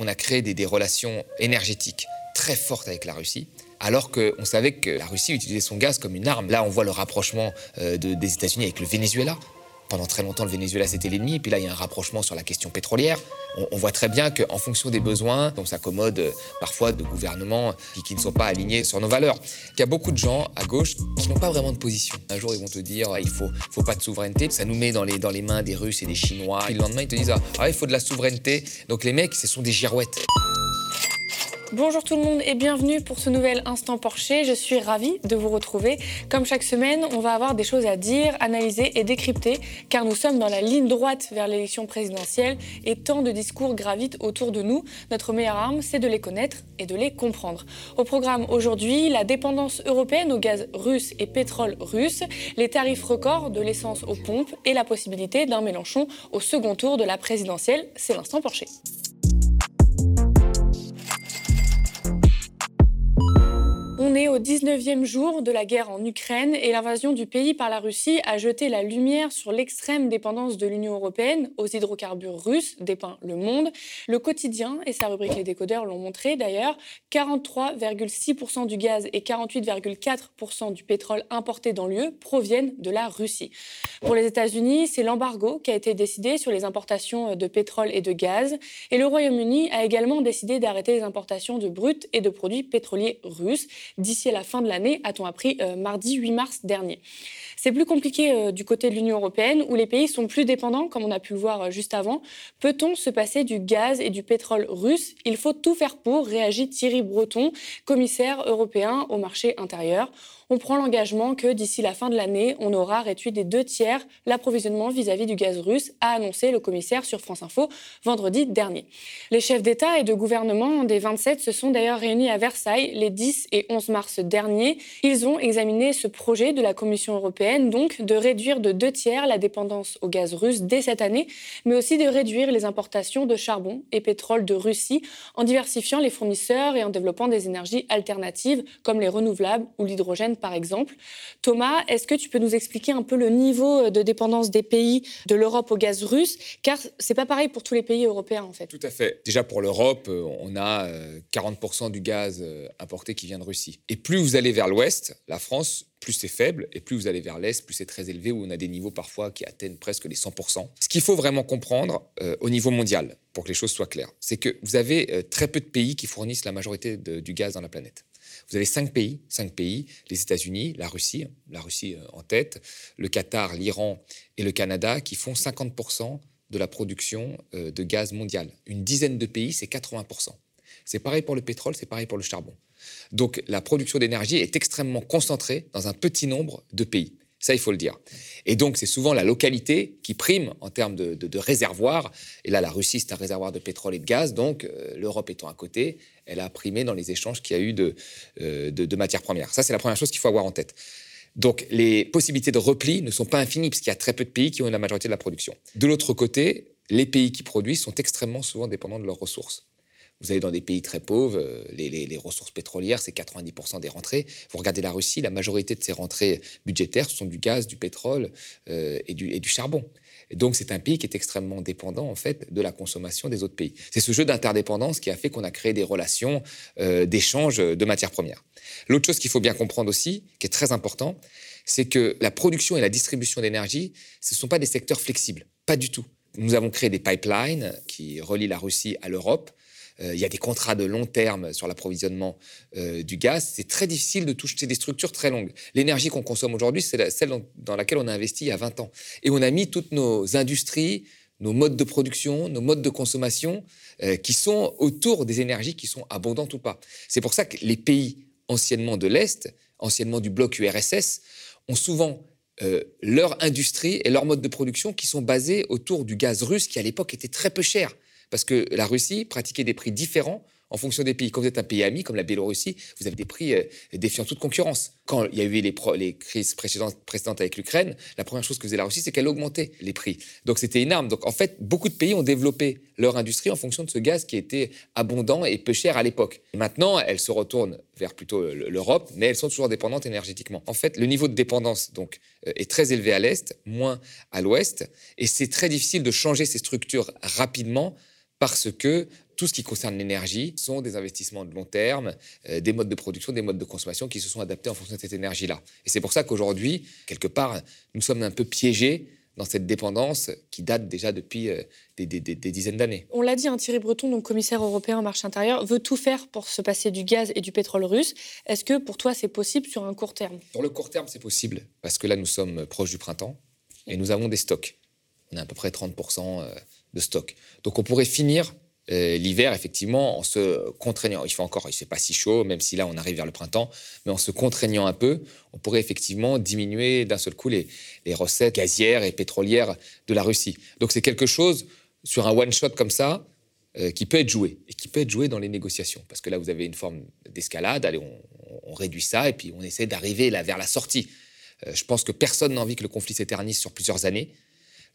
On a créé des, relations énergétiques très fortes avec la Russie alors qu'on savait que la Russie utilisait son gaz comme une arme. Là, on voit le rapprochement euh, des États-Unis avec le Venezuela. Pendant très longtemps, le Venezuela, c'était l'ennemi. Et puis là, il y a un rapprochement sur la question pétrolière. On, voit très bien qu'en fonction des besoins, on s'accommode euh, parfois de gouvernements qui, ne sont pas alignés sur nos valeurs. Il y a beaucoup de gens à gauche qui n'ont pas vraiment de position. Un jour, ils vont te dire il faut, faut pas de souveraineté. Ça nous met dans les, dans les mains des Russes et des Chinois. Et le lendemain, ils te disent ah, il faut de la souveraineté. Donc les mecs, ce sont des girouettes. Bonjour tout le monde et bienvenue pour ce nouvel Instant Porsche. Je suis ravie de vous retrouver. Comme chaque semaine, on va avoir des choses à dire, analyser et décrypter car nous sommes dans la ligne droite vers l'élection présidentielle et tant de discours gravitent autour de nous. Notre meilleure arme, c'est de les connaître et de les comprendre. Au programme aujourd'hui, la dépendance européenne au gaz russe et pétrole russe, les tarifs records de l'essence aux pompes et la possibilité d'un Mélenchon au second tour de la présidentielle. C'est l'Instant Porsche. On est au 19e jour de la guerre en Ukraine et l'invasion du pays par la Russie a jeté la lumière sur l'extrême dépendance de l'Union européenne aux hydrocarbures russes, dépeint Le Monde. Le quotidien et sa rubrique Les décodeurs l'ont montré d'ailleurs. 43,6% du gaz et 48,4% du pétrole importé dans l'UE proviennent de la Russie. Pour les États-Unis, c'est l'embargo qui a été décidé sur les importations de pétrole et de gaz. Et le Royaume-Uni a également décidé d'arrêter les importations de brut et de produits pétroliers russes d'ici à la fin de l'année, a-t-on appris euh, mardi 8 mars dernier. C'est plus compliqué euh, du côté de l'Union européenne, où les pays sont plus dépendants, comme on a pu le voir euh, juste avant. Peut-on se passer du gaz et du pétrole russe? Il faut tout faire pour, réagit Thierry Breton, commissaire européen au marché intérieur on prend l'engagement que d'ici la fin de l'année, on aura réduit des deux tiers l'approvisionnement vis-à-vis du gaz russe, a annoncé le commissaire sur France Info vendredi dernier. Les chefs d'État et de gouvernement des 27 se sont d'ailleurs réunis à Versailles les 10 et 11 mars dernier. Ils ont examiné ce projet de la Commission européenne, donc de réduire de deux tiers la dépendance au gaz russe dès cette année, mais aussi de réduire les importations de charbon et pétrole de Russie en diversifiant les fournisseurs et en développant des énergies alternatives comme les renouvelables ou l'hydrogène par exemple. Thomas, est-ce que tu peux nous expliquer un peu le niveau de dépendance des pays de l'Europe au gaz russe? Car c'est pas pareil pour tous les pays européens, en fait. Tout à fait. Déjà, pour l'Europe, euh, on a 40% euh, du gaz euh, importé qui vient de Russie. Et plus vous allez vers l'ouest, la France, plus c'est faible, et plus vous allez vers l'Est, plus c'est très élevé, où on a des niveaux parfois qui atteignent presque les 100%. Ce qu'il faut vraiment comprendre au niveau mondial, pour que les choses soient claires, c'est que vous avez très peu de pays qui fournissent la majorité du gaz dans la planète. Vous avez cinq pays, cinq pays, les États-Unis, la Russie, la Russie euh, en tête, le Qatar, l'Iran et le Canada, qui font 50% de la production euh, de gaz mondial. Une dizaine de pays, c'est 80%. C'est pareil pour le pétrole, c'est pareil pour le charbon. Donc la production d'énergie est extrêmement concentrée dans un petit nombre de pays. Ça, il faut le dire. Et donc, c'est souvent la localité qui prime en termes de, de, réservoirs. Et là, la Russie, c'est un réservoir de pétrole et de gaz. Donc, euh, l'Europe étant à côté, elle a primé dans les échanges qu'il y a eu de, euh, de matières premières. Ça, c'est la première chose qu'il faut avoir en tête. Donc, les possibilités de repli ne sont pas infinies, puisqu'il y a très peu de pays qui ont la majorité de la production. De l'autre côté, les pays qui produisent sont extrêmement souvent dépendants de leurs ressources. Vous allez dans des pays très pauvres, euh, les, ressources pétrolières, c'est 90% des rentrées. Vous regardez la Russie, la majorité de ses rentrées budgétaires, sont du gaz, du pétrole euh, et, du, charbon. Donc, c'est un pays qui est extrêmement dépendant, en fait, de la consommation des autres pays. C'est ce jeu d'interdépendance qui a fait qu'on a créé des relations euh, d'échange de matières premières. L'autre chose qu'il faut bien comprendre aussi, qui est très important, c'est que la production et la distribution d'énergie, ce ne sont pas des secteurs flexibles. Pas du tout. Nous avons créé des pipelines qui relient la Russie à l'Europe. Euh, il y a des contrats de long terme sur l'approvisionnement euh, du gaz. C'est très difficile de toucher des structures très longues. L'énergie qu'on consomme aujourd'hui, c'est celle dans, laquelle on a investi il y a 20 ans. Et on a mis toutes nos industries, nos modes de production, nos modes de consommation euh, qui sont autour des énergies qui sont abondantes ou pas. C'est pour ça que les pays anciennement de l'Est, anciennement du bloc URSS, ont souvent leur industrie et leur mode de production qui sont basés autour du gaz russe qui à l'époque était très peu cher parce que la Russie pratiquait des prix différents en fonction des pays. Quand vous êtes un pays ami, comme la Biélorussie, vous avez des prix euh, défiant toute concurrence. Quand il y a eu les, crises précédentes, avec l'Ukraine, la première chose que faisait la Russie, c'est qu'elle augmentait les prix. Donc c'était une arme. Donc en fait, beaucoup de pays ont développé leur industrie en fonction de ce gaz qui était abondant et peu cher à l'époque. Maintenant, elles se retournent vers plutôt l'Europe, mais elles sont toujours dépendantes énergétiquement. En fait, le niveau de dépendance donc euh, est très élevé à l'est, moins à l'ouest, et c'est très difficile de changer ces structures rapidement parce que tout ce qui concerne l'énergie sont des investissements de long terme, euh, des modes de production, des modes de consommation qui se sont adaptés en fonction de cette énergie-là. Et c'est pour ça qu'aujourd'hui, quelque part, nous sommes un peu piégés dans cette dépendance qui date déjà depuis euh, des, dizaines d'années. On l'a dit, hein, Thierry Breton, donc commissaire européen au marché intérieur, veut tout faire pour se passer du gaz et du pétrole russe. Est-ce que pour toi, c'est possible sur un court terme? Sur le court terme, c'est possible, parce que là, nous sommes proches du printemps et nous avons des stocks. On a à peu près 30% euh, de stocks. Donc on pourrait finir euh, l'hiver, effectivement, en se contraignant. Il fait encore, il fait pas si chaud, même si là on arrive vers le printemps, mais en se contraignant un peu, on pourrait effectivement diminuer d'un seul coup les, recettes gazières et pétrolières de la Russie. Donc c'est quelque chose sur un one shot comme ça euh, qui peut être joué et qui peut être joué dans les négociations, parce que là vous avez une forme d'escalade. Allez, on, réduit ça et puis on essaie d'arriver là vers la sortie. Euh, je pense que personne n'a envie que le conflit s'éternise sur plusieurs années.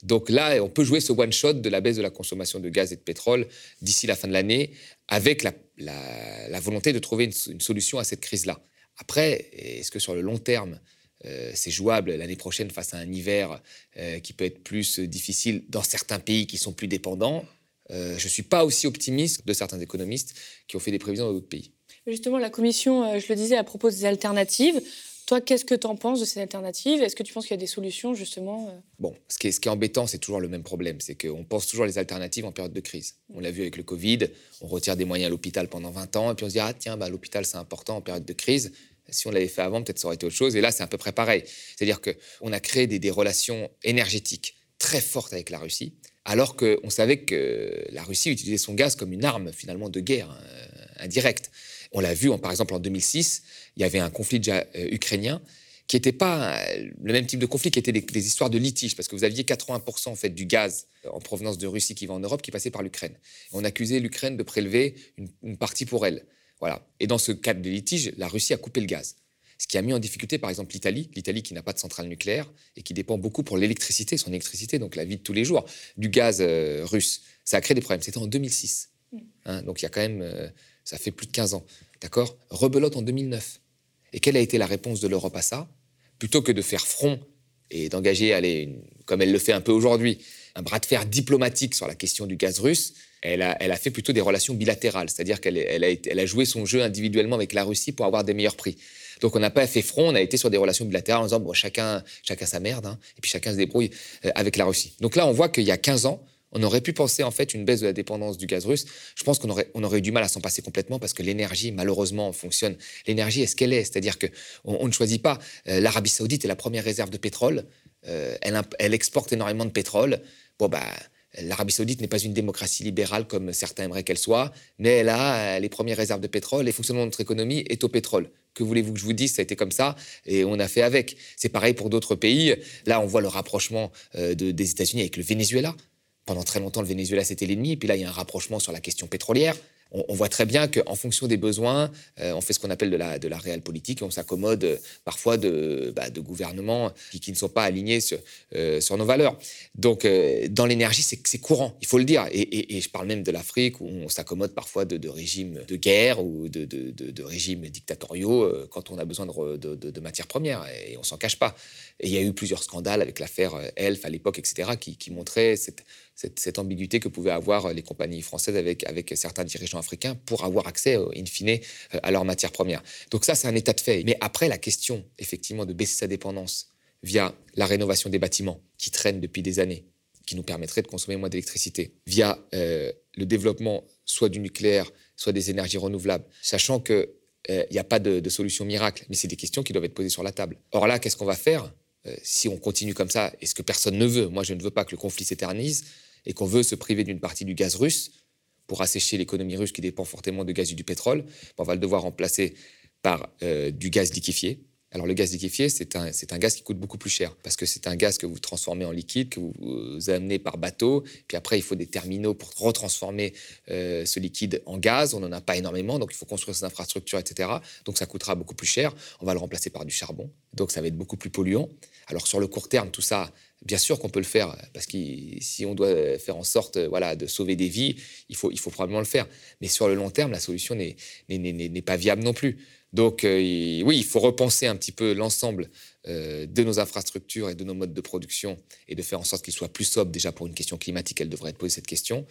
Donc là, on peut jouer ce one-shot de la baisse de la consommation de gaz et de pétrole d'ici la fin de l'année, avec la, volonté de trouver une, solution à cette crise-là. Après, est-ce que sur le long terme, euh, c'est jouable l'année prochaine face à un hiver euh, qui peut être plus difficile dans certains pays qui sont plus dépendants? Euh, Je ne suis pas aussi optimiste de certains économistes qui ont fait des prévisions dans d'autres pays. Justement, la Commission, je le disais, a proposé des alternatives. Toi, qu'est-ce que tu en penses de ces alternatives Est-ce que tu penses qu'il y a des solutions, justement euh? Bon, ce qui, est, ce qui est embêtant, c'est toujours le même problème. C'est qu'on pense toujours les alternatives en période de crise. On l'a vu avec le Covid, on retire des moyens à l'hôpital pendant 20 ans, et puis on se dit, ah tiens, bah, l'hôpital, c'est important en période de crise. Si on l'avait fait avant, peut-être ça aurait été autre chose. Et là, c'est à peu près pareil. C'est-à-dire qu'on a créé des, relations énergétiques très fortes avec la Russie, alors qu'on savait que la Russie utilisait son gaz comme une arme, finalement, de guerre euh, indirecte. On l'a vu, par exemple, en 2006, il y avait un conflit euh, ukrainien qui n'était pas euh, le même type de conflit, qui était des, histoires de litige, parce que vous aviez 80% en fait, du gaz euh, en provenance de Russie qui va en Europe qui passait par l'Ukraine. On accusait l'Ukraine de prélever une, partie pour elle. Voilà. Et dans ce cadre de litige, la Russie a coupé le gaz. Ce qui a mis en difficulté, par exemple, l'Italie, l'Italie qui n'a pas de centrale nucléaire et qui dépend beaucoup pour l'électricité, son électricité, donc la vie de tous les jours, du gaz russe. Ça a créé des problèmes. C'était en 2006. Mm. Hein, donc il y a quand même, ça fait plus de 15 ans. D'accord? Rebelote en 2009. Et quelle a été la réponse de l'Europe à ça? Plutôt que de faire front et d'engager, comme elle le fait un peu aujourd'hui, un bras de fer diplomatique sur la question du gaz russe, elle a, elle a fait plutôt des relations bilatérales, c'est-à-dire qu'elle elle a, elle a, joué son jeu individuellement avec la Russie pour avoir des meilleurs prix. Donc on n'a pas fait front, on a été sur des relations bilatérales en disant bon, chacun, chacun sa merde, hein, et puis chacun se débrouille euh, avec la Russie. Donc là, on voit qu'il y a 15 ans, on aurait pu penser en fait une baisse de la dépendance du gaz russe. Je pense qu'on aurait, eu du mal à s'en passer complètement parce que l'énergie, malheureusement, fonctionne. L'énergie est ce qu'elle est, c'est-à-dire que on, ne choisit pas. Euh, L'Arabie Saoudite est la première réserve de pétrole. Euh, elle, exporte énormément de pétrole. Bon bah. L'Arabie saoudite n'est pas une démocratie libérale comme certains aimeraient qu'elle soit, mais elle a euh, les premières réserves de pétrole et le fonctionnement de notre économie est au pétrole. Que voulez-vous que je vous dise? Ça a été comme ça et on a fait avec. C'est pareil pour d'autres pays. Là, on voit le rapprochement des États-Unis avec le Venezuela. Pendant très longtemps, le Venezuela, c'était l'ennemi. Et puis là, il y a un rapprochement sur la question pétrolière. On, voit très bien qu'en fonction des besoins, euh, on fait ce qu'on appelle de la, réelle politique on s'accommode euh, parfois de, bah, gouvernements qui, ne sont pas alignés sur, euh, nos valeurs. Donc, dans l'énergie, c'est courant, il faut le dire. Et, je parle même de l'Afrique où on s'accommode parfois de, régimes de guerre ou de, régimes dictatoriaux quand on a besoin de, matières premières et on s'en cache pas. Et il y a eu plusieurs scandales avec l'affaire Elf à l'époque, etc., qui montraient cette cette, ambiguïté que pouvaient avoir les compagnies françaises avec, certains dirigeants africains pour avoir accès, euh, in fine, euh, à leurs matières premières. Donc ça, c'est un état de fait. Mais après, la question, effectivement, de baisser sa dépendance via la rénovation des bâtiments qui traînent depuis des années, qui nous permettrait de consommer moins d'électricité, via euh, le développement soit du nucléaire, soit des énergies renouvelables, sachant qu'il n'y a pas de, solution miracle, mais c'est des questions qui doivent être posées sur la table. Or là, qu'est-ce qu'on va faire? Si on continue comme ça, et ce que personne ne veut, moi je ne veux pas que le conflit s'éternise, et qu'on veut se priver d'une partie du gaz russe pour assécher l'économie russe qui dépend fortement de gaz et du pétrole, on va le devoir remplacer par euh, du gaz liquéfié. Alors le gaz liquéfié, c'est un, un gaz qui coûte beaucoup plus cher parce que c'est un gaz que vous transformez en liquide, que vous, amenez par bateau, puis après il faut des terminaux pour retransformer euh, ce liquide en gaz. On n'en a pas énormément, donc il faut construire ces infrastructures, etc. Donc ça coûtera beaucoup plus cher. On va le remplacer par du charbon, donc ça va être beaucoup plus polluant. Alors sur le court terme, tout ça, Bien sûr qu'on peut le faire, parce que si on doit faire en sorte voilà, de sauver des vies, il faut, il faut probablement le faire. Mais sur le long terme, la solution n'est pas viable non plus. Donc euh, oui, il faut repenser un petit peu l'ensemble euh, de nos infrastructures et de nos modes de production et de faire en sorte qu'ils soient plus sobres. Déjà pour une question climatique, elle devrait être posée cette question.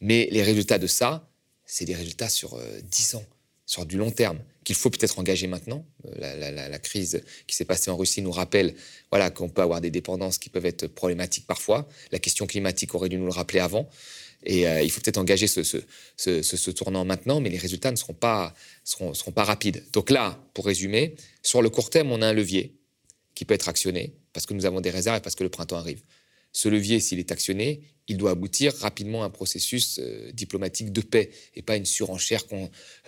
Mais les résultats de ça, c'est des résultats sur 10 ans sur du long terme, qu'il faut peut-être engager maintenant. Euh, la, crise qui s'est passée en Russie nous rappelle voilà, qu'on peut avoir des dépendances qui peuvent être problématiques parfois. La question climatique aurait dû nous le rappeler avant. Et euh, il faut peut-être engager ce, tournant maintenant, mais les résultats ne seront pas, rapides. Donc là, pour résumer, sur le court terme, on a un levier qui peut être actionné parce que nous avons des réserves et parce que le printemps arrive. Ce levier, s'il est actionné, il doit aboutir rapidement à un processus euh, diplomatique de paix et pas une surenchère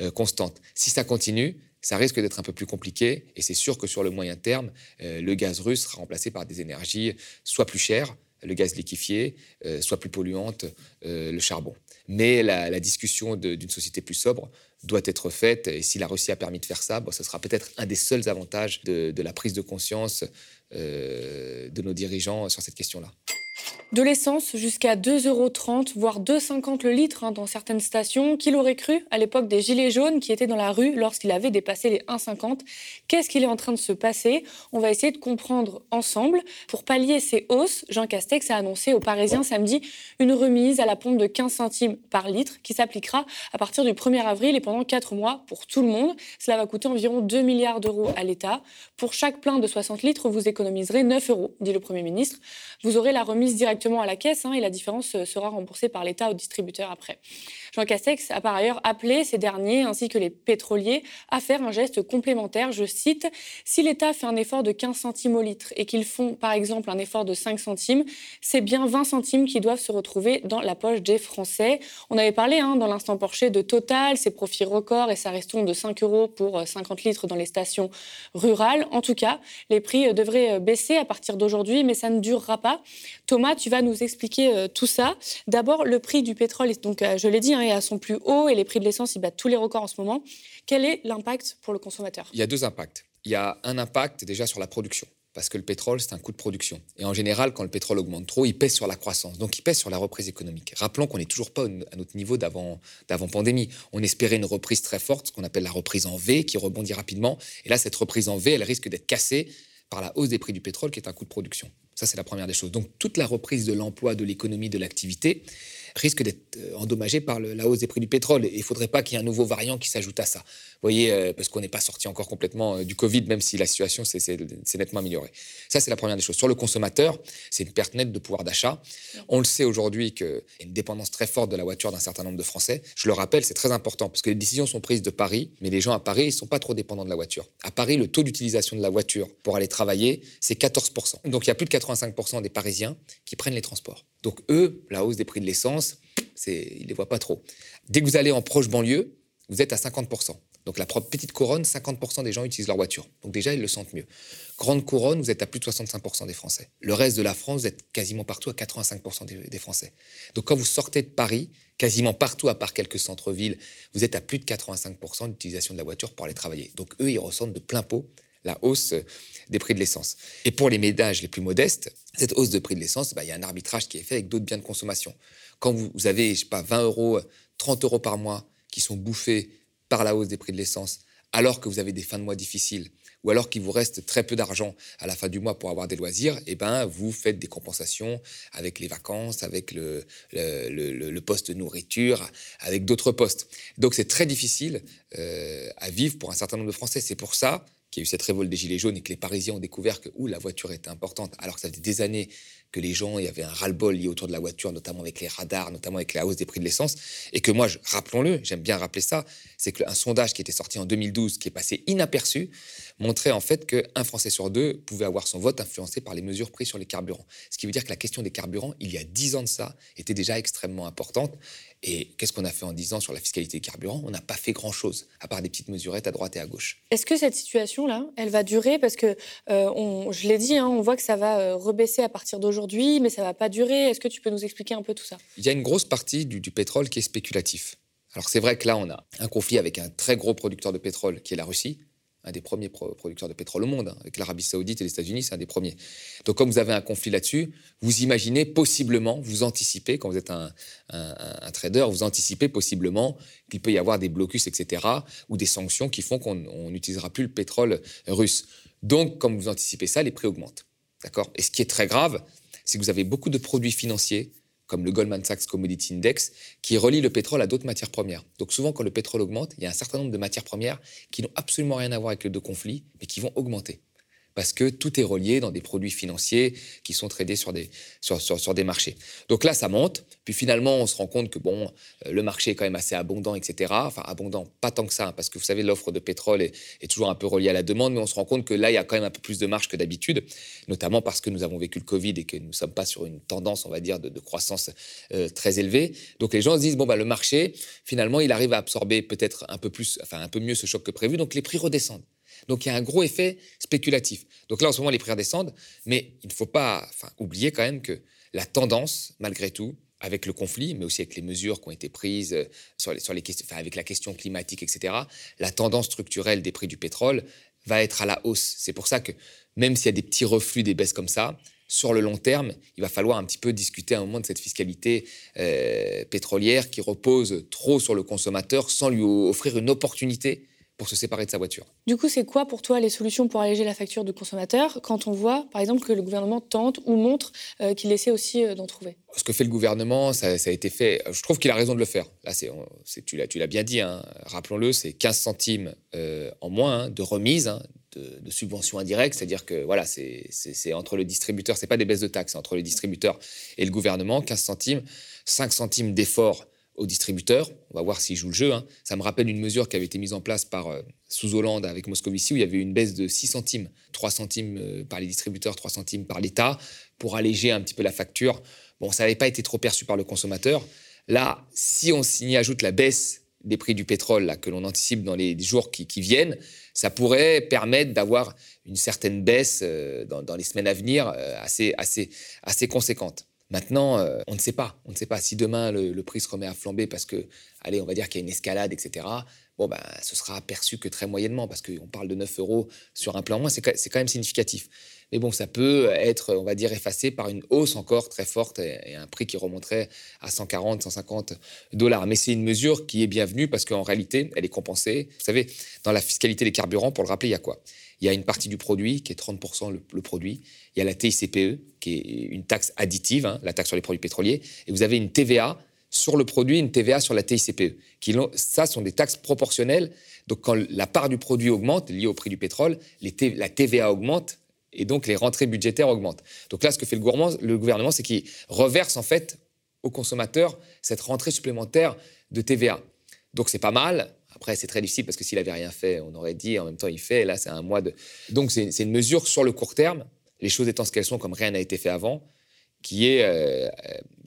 euh, constante. Si ça continue, ça risque d'être un peu plus compliqué et c'est sûr que sur le moyen terme, le gaz russe sera remplacé par des énergies soit plus chères, le gaz liquéfié, soit plus polluantes, le charbon. Mais la, discussion d'une société plus sobre doit être faite et si la Russie a permis de faire ça, bon, ce sera peut-être un des seuls avantages de, de la prise de conscience de nos dirigeants sur cette question-là. De l'essence jusqu'à 2,30 euros, voire 2,50 le litre hein, dans certaines stations. Qui l'aurait cru à l'époque des Gilets jaunes qui étaient dans la rue lorsqu'il avait dépassé les 1,50 Qu'est-ce qu'il est en train de se passer? On va essayer de comprendre ensemble. Pour pallier ces hausses, Jean Castex a annoncé aux Parisiens samedi une remise à la pompe de 15 centimes par litre qui s'appliquera à partir du 1er avril et pendant 4 mois pour tout le monde. Cela va coûter environ 2 milliards d'euros à l'État. Pour chaque plein de 60 litres, vous économiserez 9 euros, dit le Premier ministre. Vous aurez la remise directement à la caisse hein, et la différence euh, sera remboursée par l'État au distributeur après. Jean Castex a par ailleurs appelé ces derniers ainsi que les pétroliers à faire un geste complémentaire. Je cite Si l'État fait un effort de 15 centimes au litre et qu'ils font par exemple un effort de 5 centimes, c'est bien 20 centimes qui doivent se retrouver dans la poche des Français. On avait parlé hein, dans l'instant Porsche de Total, ses profits records et sa reston de 5 euros pour 50 euh, litres dans les stations rurales. En tout cas, les prix euh, devraient baisser à partir d'aujourd'hui, mais ça ne durera pas. Thomas, tu vas nous expliquer euh, tout ça. D'abord, le prix du pétrole, donc, euh, je l'ai dit, hein, est à son plus haut et les prix de l'essence, battent tous les records en ce moment. Quel est l'impact pour le consommateur? Il y a deux impacts. Il y a un impact déjà sur la production parce que le pétrole, c'est un coût de production. Et en général, quand le pétrole augmente trop, il pèse sur la croissance, donc il pèse sur la reprise économique. Rappelons qu'on n'est toujours pas à notre niveau d'avant pandémie. On espérait une reprise très forte, ce qu'on appelle la reprise en V, qui rebondit rapidement. Et là, cette reprise en V, elle risque d'être cassée par la hausse des prix du pétrole, qui est un coût de production. Ça, c'est la première des choses. Donc, toute la reprise de l'emploi, de l'économie, de l'activité risque d'être euh, endommagée par la hausse des prix du pétrole. Et il ne faudrait pas qu'il y ait un nouveau variant qui s'ajoute à ça. Vous voyez, euh, parce qu'on n'est pas sorti encore complètement euh, du Covid, même si la situation s'est nettement améliorée. Ça, c'est la première des choses. Sur le consommateur, c'est une perte nette de pouvoir d'achat. On le sait aujourd'hui qu'il y a une dépendance très forte de la voiture d'un certain nombre de Français. Je le rappelle, c'est très important parce que les décisions sont prises de Paris, mais les gens à Paris, ils ne sont pas trop dépendants de la voiture. À Paris, le taux d'utilisation de la voiture pour aller travailler, c'est 14%. Donc, il y a plus de 85% des Parisiens qui prennent les transports. Donc eux, la hausse des prix de l'essence, ils ne les voient pas trop. Dès que vous allez en proche banlieue, vous êtes à 50%. Donc la petite couronne, 50% des gens utilisent leur voiture. Donc déjà, ils le sentent mieux. Grande couronne, vous êtes à plus de 65% des Français. Le reste de la France, vous êtes quasiment partout à 85% des, des, Français. Donc quand vous sortez de Paris, quasiment partout à part quelques centres-villes, vous êtes à plus de 85% d'utilisation de la voiture pour aller travailler. Donc eux, ils ressentent de plein pot la hausse des prix de l'essence. Et pour les ménages les plus modestes, cette hausse de prix de l'essence, bah, il y a un arbitrage qui est fait avec d'autres biens de consommation. Quand vous avez, je sais pas, 20 euros, 30 euros par mois qui sont bouffés par la hausse des prix de l'essence, alors que vous avez des fins de mois difficiles, ou alors qu'il vous reste très peu d'argent à la fin du mois pour avoir des loisirs, eh ben, vous faites des compensations avec les vacances, avec le, poste de nourriture, avec d'autres postes. Donc c'est très difficile euh, à vivre pour un certain nombre de Français. C'est pour ça qu'il y a eu cette révolte des Gilets jaunes et que les Parisiens ont découvert que où la voiture était importante, alors que ça faisait des années que les gens, il y avait un ras-le-bol lié autour de la voiture, notamment avec les radars, notamment avec la hausse des prix de l'essence, et que moi, rappelons-le, j'aime bien rappeler ça, c'est qu'un sondage qui était sorti en 2012, qui est passé inaperçu, montrait en fait qu'un Français sur deux pouvait avoir son vote influencé par les mesures prises sur les carburants. Ce qui veut dire que la question des carburants, il y a dix ans de ça, était déjà extrêmement importante. Et qu'est-ce qu'on a fait en 10 ans sur la fiscalité des carburants? On n'a pas fait grand-chose, à part des petites mesurettes à droite et à gauche. Est-ce que cette situation-là, elle va durer? Parce que, euh, je l'ai dit, hein, on voit que ça va euh, rebaisser à partir d'aujourd'hui, mais ça va pas durer. Est-ce que tu peux nous expliquer un peu tout ça? Il y a une grosse partie du, pétrole qui est spéculatif. Alors c'est vrai que là, on a un conflit avec un très gros producteur de pétrole qui est la Russie, un des premiers producteurs de pétrole au monde, hein, avec l'Arabie Saoudite et les États-Unis, c'est un des premiers. Donc, comme vous avez un conflit là-dessus, vous imaginez possiblement, vous anticipez, quand vous êtes un, trader, vous anticipez possiblement qu'il peut y avoir des blocus, etc., ou des sanctions qui font qu'on n'utilisera plus le pétrole russe. Donc, comme vous anticipez ça, les prix augmentent. D'accord? Et ce qui est très grave, c'est que vous avez beaucoup de produits financiers comme le Goldman Sachs Commodity Index, qui relie le pétrole à d'autres matières premières. Donc souvent, quand le pétrole augmente, il y a un certain nombre de matières premières qui n'ont absolument rien à voir avec les deux conflits, mais qui vont augmenter parce que tout est relié dans des produits financiers qui sont tradés sur des, sur, sur, des marchés. Donc là, ça monte, puis finalement, on se rend compte que bon, euh, le marché est quand même assez abondant, etc. Enfin, abondant, pas tant que ça, hein, parce que vous savez, l'offre de pétrole est, toujours un peu reliée à la demande, mais on se rend compte que là, il y a quand même un peu plus de marge que d'habitude, notamment parce que nous avons vécu le Covid et que nous ne sommes pas sur une tendance, on va dire, de, de croissance euh, très élevée. Donc les gens se disent, bon, bah, le marché, finalement, il arrive à absorber peut-être un peu plus, enfin, un peu mieux ce choc que prévu, donc les prix redescendent. Donc il y a un gros effet spéculatif. Donc là, en ce moment, les prix redescendent, mais il ne faut pas oublier quand même que la tendance, malgré tout, avec le conflit, mais aussi avec les mesures qui ont été prises euh, sur les, avec la question climatique, etc., la tendance structurelle des prix du pétrole va être à la hausse. C'est pour ça que même s'il y a des petits reflux, des baisses comme ça, sur le long terme, il va falloir un petit peu discuter à un moment de cette fiscalité euh, pétrolière qui repose trop sur le consommateur sans lui offrir une opportunité pour se séparer de sa voiture. Du coup, c'est quoi pour toi les solutions pour alléger la facture du consommateur quand on voit, par exemple, que le gouvernement tente ou montre euh, qu'il essaie aussi euh, d'en trouver? Ce que fait le gouvernement, ça, a été fait. Je trouve qu'il a raison de le faire. Là, c'est, tu, l'as, bien dit, hein. rappelons-le, c'est 15 centimes euh, en moins hein, de remise. Hein, de, de, subventions indirectes, c'est-à-dire que voilà, c'est, entre le distributeur, c'est pas des baisses de taxes, c'est entre le distributeur et le gouvernement, 15 centimes, 5 centimes d'effort aux distributeurs. On va voir s'ils jouent le jeu. Hein. Ça me rappelle une mesure qui avait été mise en place par euh, sous Hollande avec Moscovici où il y avait une baisse de 6 centimes, 3 centimes euh, par les distributeurs, 3 centimes par l'État pour alléger un petit peu la facture. Bon, ça n'avait pas été trop perçu par le consommateur. Là, si on y ajoute la baisse des prix du pétrole que l'on anticipe dans les jours qui, viennent, ça pourrait permettre d'avoir une certaine baisse euh, dans, les semaines à venir assez, assez conséquente. Maintenant, euh, on ne sait pas. On ne sait pas si demain le, prix se remet à flamber parce que, allez, on va dire qu'il y a une escalade, etc. Bon, ben, ce sera perçu que très moyennement parce qu'on parle de 9 euros sur un plan moins, c'est quand même significatif. Mais bon, ça peut être, on va dire, effacé par une hausse encore très forte et, un prix qui remonterait à 140, 150 dollars. Mais c'est une mesure qui est bienvenue parce qu'en réalité, elle est compensée. Vous savez, dans la fiscalité des carburants, pour le rappeler, il y a quoi? Il y a une partie du produit qui est 30% le, produit. Il y a la TICPE, qui est une taxe additive, hein, la taxe sur les produits pétroliers. Et vous avez une TVA sur le produit, une TVA sur la TICPE. Qui, ça sont des taxes proportionnelles. Donc quand la part du produit augmente, liée au prix du pétrole, la TVA augmente et donc les rentrées budgétaires augmentent. Donc là, ce que fait le le gouvernement c'est qu'il reverse en fait aux consommateurs cette rentrée supplémentaire de TVA. Donc c'est pas mal. Après, c'est très difficile parce que s'il avait rien fait, on aurait dit en même temps il fait. là, c'est un mois de. Donc, c'est une mesure sur le court terme, les choses étant ce qu'elles sont, comme rien n'a été fait avant, qui est, euh,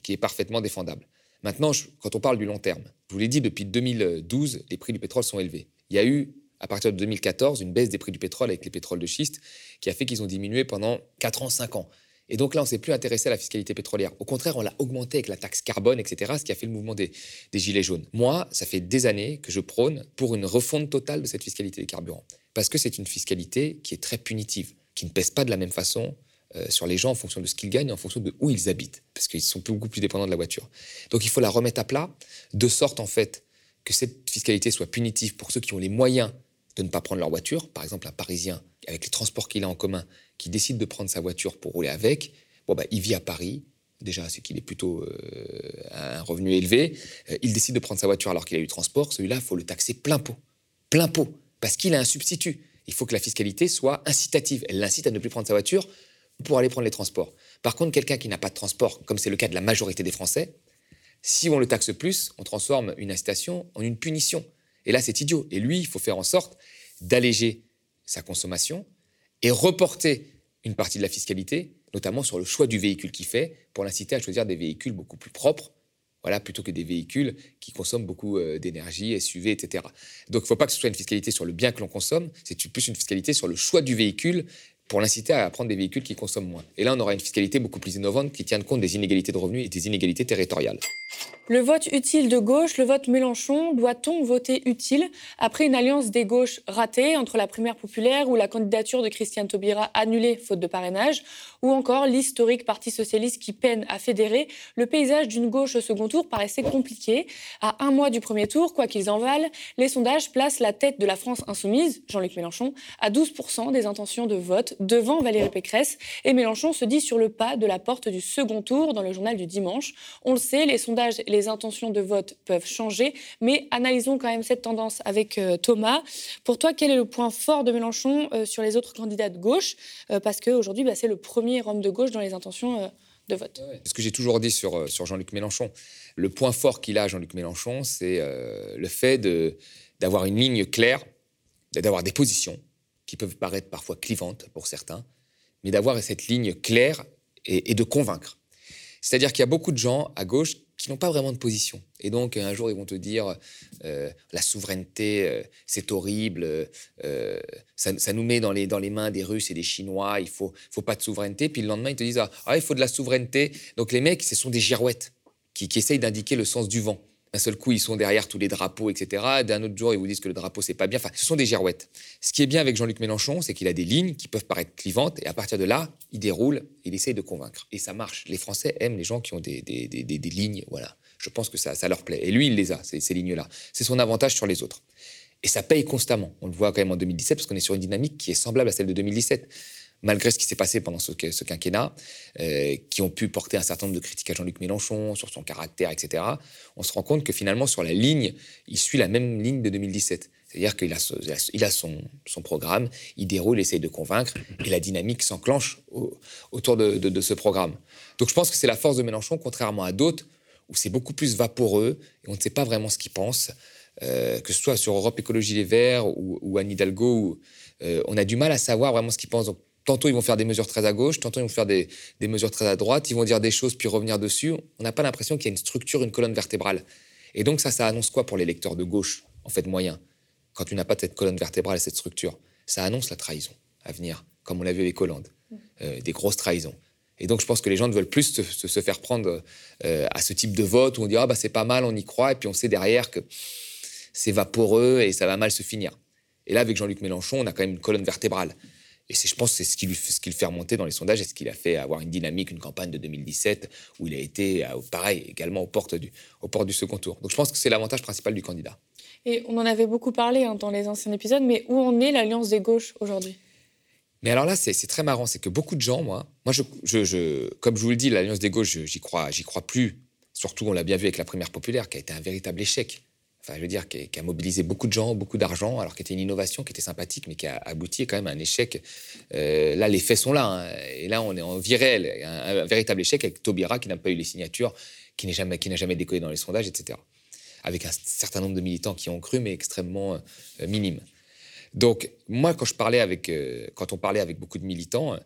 qui est parfaitement défendable. Maintenant, quand on parle du long terme, je vous l'ai dit, depuis 2012, les prix du pétrole sont élevés. Il y a eu, à partir de 2014, une baisse des prix du pétrole avec les pétroles de schiste qui a fait qu'ils ont diminué pendant 4 ans, 5 ans. Et donc là, on ne s'est plus intéressé à la fiscalité pétrolière. Au contraire, on l'a augmenté avec la taxe carbone, etc., ce qui a fait le mouvement des, Gilets jaunes. Moi, ça fait des années que je prône pour une refonte totale de cette fiscalité des carburants. Parce que c'est une fiscalité qui est très punitive, qui ne pèse pas de la même façon euh, sur les gens en fonction de ce qu'ils gagnent et en fonction de où ils habitent, parce qu'ils sont beaucoup plus dépendants de la voiture. Donc il faut la remettre à plat, de sorte en fait que cette fiscalité soit punitive pour ceux qui ont les moyens de ne pas prendre leur voiture. Par exemple, un Parisien, avec les transports qu'il a en commun, qui décide de prendre sa voiture pour rouler avec, bon, bah, il vit à Paris. Déjà, c'est qu'il est plutôt euh, un revenu élevé. Euh, il décide de prendre sa voiture alors qu'il a eu transport. Celui-là, il faut le taxer plein pot. Plein pot. Parce qu'il a un substitut. Il faut que la fiscalité soit incitative. Elle l'incite à ne plus prendre sa voiture pour aller prendre les transports. Par contre, quelqu'un qui n'a pas de transport, comme c'est le cas de la majorité des Français, si on le taxe plus, on transforme une incitation en une punition. Et là, c'est idiot. Et lui, il faut faire en sorte d'alléger sa consommation et reporter une partie de la fiscalité, notamment sur le choix du véhicule qu'il fait, pour l'inciter à choisir des véhicules beaucoup plus propres, voilà, plutôt que des véhicules qui consomment beaucoup euh, d'énergie, SUV, etc. Donc il ne faut pas que ce soit une fiscalité sur le bien que l'on consomme, c'est plus une fiscalité sur le choix du véhicule pour l'inciter à prendre des véhicules qui consomment moins. Et là, on aura une fiscalité beaucoup plus innovante qui tienne compte des inégalités de revenus et des inégalités territoriales. Le vote utile de gauche, le vote Mélenchon, doit-on voter utile après une alliance des gauches ratée entre la primaire populaire ou la candidature de Christiane Taubira annulée faute de parrainage, ou encore l'historique Parti socialiste qui peine à fédérer Le paysage d'une gauche au second tour paraissait compliqué. À un mois du premier tour, quoi qu'ils en valent, les sondages placent la tête de la France insoumise, Jean-Luc Mélenchon, à 12% des intentions de vote devant Valérie Pécresse. Et Mélenchon se dit sur le pas de la porte du second tour dans le journal du dimanche. On le sait, les sondages et les intentions de vote peuvent changer, mais analysons quand même cette tendance avec euh, Thomas. Pour toi, quel est le point fort de Mélenchon euh, sur les autres candidats de gauche? Euh, Parce qu'aujourd'hui, bah, c'est le premier homme de gauche dans les intentions de vote. Ce que j'ai toujours dit sur, sur Jean-Luc Mélenchon, le point fort qu'il a, Jean-Luc Mélenchon, c'est le fait d'avoir une ligne claire, d'avoir des positions qui peuvent paraître parfois clivantes pour certains, mais d'avoir cette ligne claire et, de convaincre. C'est-à-dire qu'il y a beaucoup de gens à gauche qui n'ont pas vraiment de position. Et donc, un jour, ils vont te dire euh, la souveraineté, euh, c'est horrible, euh, ça, nous met dans les, dans les mains des Russes et des Chinois, il faut, faut pas de souveraineté. Puis le lendemain, ils te disent ah, il faut de la souveraineté. Donc, les mecs, ce sont des girouettes qui, qui essayent d'indiquer le sens du vent. D'un seul coup, ils sont derrière tous les drapeaux, etc. D'un autre jour, ils vous disent que le drapeau, c'est pas bien. Enfin, ce sont des girouettes. Ce qui est bien avec Jean-Luc Mélenchon, c'est qu'il a des lignes qui peuvent paraître clivantes, et à partir de là, il déroule, il essaye de convaincre. Et ça marche. Les Français aiment les gens qui ont des, des, des, des lignes, voilà. Je pense que ça, ça leur plaît. Et lui, il les a, ces, ces lignes-là. C'est son avantage sur les autres. Et ça paye constamment. On le voit quand même en 2017, parce qu'on est sur une dynamique qui est semblable à celle de 2017 malgré ce qui s'est passé pendant ce, quinquennat, euh, qui ont pu porter un certain nombre de critiques à Jean-Luc Mélenchon sur son caractère, etc., on se rend compte que finalement, sur la ligne, il suit la même ligne de 2017. C'est-à-dire qu'il a, son, programme, il déroule, il essaye de convaincre, et la dynamique s'enclenche autour de, ce programme. Donc je pense que c'est la force de Mélenchon, contrairement à d'autres, où c'est beaucoup plus vaporeux, et on ne sait pas vraiment ce qu'il pense, euh, que ce soit sur Europe Écologie Les Verts ou, Anne Hidalgo, où, euh, on a du mal à savoir vraiment ce qu'il pense. Tantôt, ils vont faire des mesures très à gauche, tantôt, ils vont faire des, mesures très à droite, ils vont dire des choses puis revenir dessus. On n'a pas l'impression qu'il y a une structure, une colonne vertébrale. Et donc, ça, ça annonce quoi pour les lecteurs de gauche, en fait, moyen Quand tu n'as pas cette colonne vertébrale et cette structure, ça annonce la trahison à venir, comme on l'a vu avec Hollande, euh, des grosses trahisons. Et donc, je pense que les gens ne veulent plus se, faire prendre euh, à ce type de vote où on dit ah bah c'est pas mal, on y croit, et puis on sait derrière que c'est vaporeux et ça va mal se finir. Et là, avec Jean-Luc Mélenchon, on a quand même une colonne vertébrale. Et je pense que c'est ce qui, lui, ce qui le fait remonter dans les sondages et ce qui l'a fait avoir une dynamique, une campagne de 2017 où il a été, euh, pareil, également aux portes du, aux portes du second tour. Donc je pense que c'est l'avantage principal du candidat. Et on en avait beaucoup parlé hein, dans les anciens épisodes, mais où en est l'Alliance des gauches aujourd'hui? Mais alors là, c'est très marrant, c'est que beaucoup de gens, moi, moi je, je, comme je vous le dis, l'Alliance des gauches, j'y crois, j'y crois plus. Surtout, on l'a bien vu avec la primaire populaire, qui a été un véritable échec je veux dire, qui, a mobilisé beaucoup de gens, beaucoup d'argent, alors qu'il était une innovation qui était sympathique, mais qui a abouti quand même à un échec. Euh, là, les faits sont là. Hein. et là, on est en vie réelle. Un, véritable échec avec Taubira qui n'a pas eu les signatures, qui n'a jamais, jamais décollé dans les sondages, etc. Avec un certain nombre de militants qui ont cru, mais extrêmement euh, minimes. Donc, moi, quand, euh, quand on parlait avec beaucoup de militants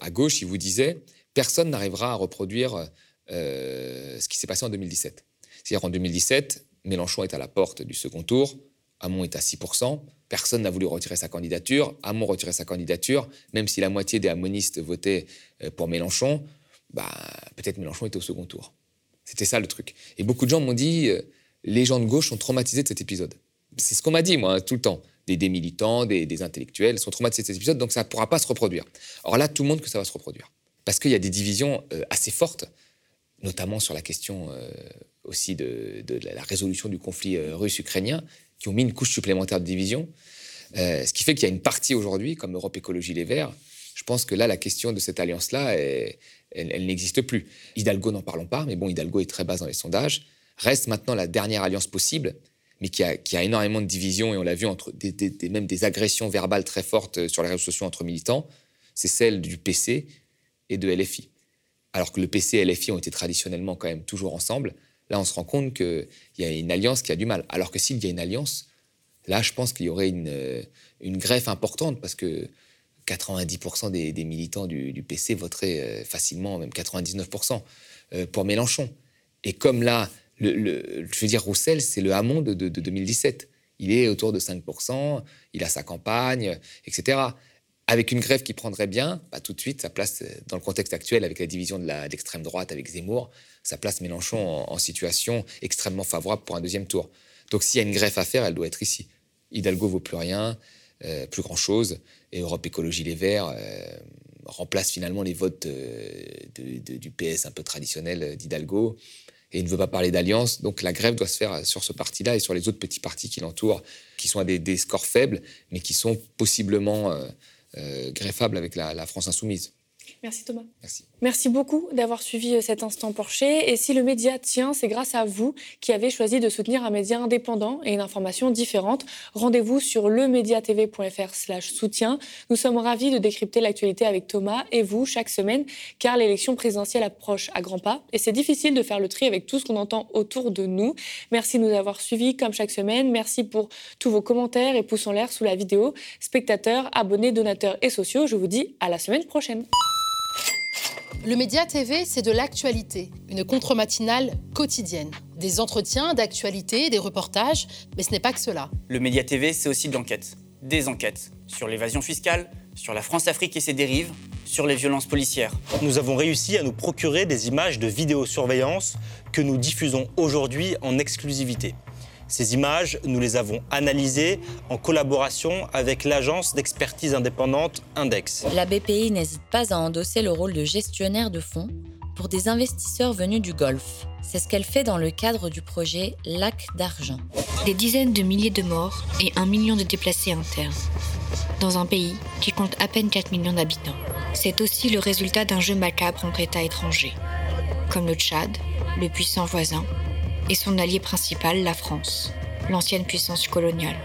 à gauche, ils vous disaient personne n'arrivera à reproduire ce qui s'est passé en 2017. C'est-à-dire en 2017, Mélenchon est à la porte du second tour, Hamon est à 6%, personne n'a voulu retirer sa candidature, Hamon retirait sa candidature, même si la moitié des hamonistes votaient euh, pour Mélenchon, bah, peut-être Mélenchon était au second tour. C'était ça le truc. Et beaucoup de gens m'ont dit, euh, les gens de gauche sont traumatisés de cet épisode. C'est ce qu'on m'a dit, moi, tout le temps. Des, militants, des, intellectuels sont traumatisés de cet épisode, donc ça ne pourra pas se reproduire. Or là, tout le monde que ça va se reproduire. Parce qu'il y a des divisions euh, assez fortes, notamment sur la question aussi de, la résolution du conflit euh, russe-ukrainien, qui ont mis une couche supplémentaire de division. Euh, ce qui fait qu'il y a une partie aujourd'hui, comme Europe Écologie Les Verts, je pense que là, la question de cette alliance-là, elle, n'existe plus. Hidalgo, n'en parlons pas, mais bon, Hidalgo est très bas dans les sondages. Reste maintenant la dernière alliance possible, mais qui a, énormément de divisions, et on l'a vu, entre même des agressions verbales très fortes sur les réseaux sociaux entre militants, c'est celle du PC et de LFI. Alors que le PC et LFI ont été traditionnellement quand même toujours ensemble, Là, on se rend compte qu'il y a une alliance qui a du mal. Alors que s'il y a une alliance, là, je pense qu'il y aurait une, euh, une, greffe importante parce que 90% des, militants du, PC voteraient euh, facilement, même 99% euh, pour Mélenchon. Et comme là, je veux dire, Roussel, c'est le Hamon de, de 2017. Il est autour de 5%, il a sa campagne, etc avec une grève qui prendrait bien, bah, tout de suite, sa place, dans le contexte actuel, avec la division de l'extrême droite avec Zemmour, ça place Mélenchon en, situation extrêmement favorable pour un deuxième tour. Donc s'il y a une greffe à faire, elle doit être ici. Hidalgo vaut plus rien, euh, plus grand-chose, et Europe Écologie Les Verts euh, remplace finalement les votes du PS un peu traditionnel d'Hidalgo, et il ne veut pas parler d'alliance, donc la grève doit se faire sur ce parti-là et sur les autres petits partis qui l'entourent, qui sont à des, scores faibles, mais qui sont possiblement... Euh, greffable avec la France insoumise. Merci Thomas. Merci. Merci beaucoup d'avoir suivi euh, cet instant Porcher. Et si le média tient, c'est grâce à vous qui avez choisi de soutenir un média indépendant et une information différente. Rendez-vous sur lemediatv.fr slash soutien. Nous sommes ravis de décrypter l'actualité avec Thomas et vous chaque semaine, car l'élection présidentielle approche à grands pas et c'est difficile de faire le tri avec tout ce qu'on entend autour de nous. Merci de nous avoir suivis comme chaque semaine. Merci pour tous vos commentaires et pouces en l'air sous la vidéo. Spectateurs, abonnés, donateurs et sociaux, je vous dis à la semaine prochaine. Le Média TV, c'est de l'actualité, une contre-matinale quotidienne. Des entretiens d'actualité, des reportages, mais ce n'est pas que cela. Le Média TV, c'est aussi de l'enquête. Des enquêtes sur l'évasion fiscale, sur la France-Afrique et ses dérives, sur les violences policières. Nous avons réussi à nous procurer des images de vidéosurveillance que nous diffusons aujourd'hui en exclusivité. Ces images, nous les avons analysées en collaboration avec l'agence d'expertise indépendante Index. La BPI n'hésite pas à endosser le rôle de gestionnaire de fonds pour des investisseurs venus du Golfe. C'est ce qu'elle fait dans le cadre du projet Lac d'argent. Des dizaines de milliers de morts et un million de déplacés internes. Dans un pays qui compte à peine 4 millions d'habitants. C'est aussi le résultat d'un jeu macabre entre États étrangers, comme le Tchad, le puissant voisin, et son allié principal, la France, l'ancienne puissance coloniale.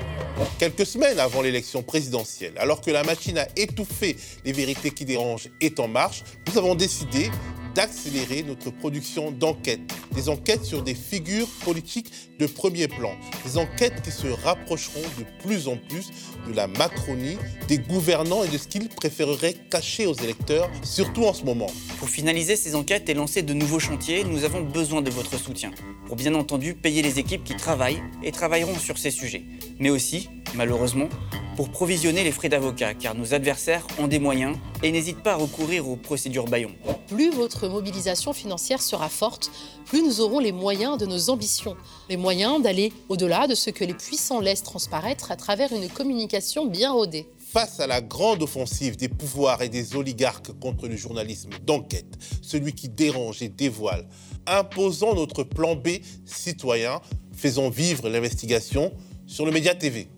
Quelques semaines avant l'élection présidentielle, alors que la machine à étouffer les vérités qui dérangent est en marche, nous avons décidé d'accélérer notre production d'enquêtes. Des enquêtes sur des figures politiques de premier plan. Des enquêtes qui se rapprocheront de plus en plus de la Macronie, des gouvernants et de ce qu'ils préféreraient cacher aux électeurs, surtout en ce moment. Pour finaliser ces enquêtes et lancer de nouveaux chantiers, nous avons besoin de votre soutien. Pour bien entendu payer les équipes qui travaillent et travailleront sur ces sujets. Mais aussi, malheureusement, pour provisionner les frais d'avocat, car nos adversaires ont des moyens et n'hésitent pas à recourir aux procédures Bayon. Plus votre mobilisation financière sera forte, plus nous aurons les moyens de nos ambitions, les moyens d'aller au-delà de ce que les puissants laissent transparaître à travers une communication bien rodée. Face à la grande offensive des pouvoirs et des oligarques contre le journalisme d'enquête, celui qui dérange et dévoile, imposons notre plan B citoyen, faisons vivre l'investigation sur le Média TV.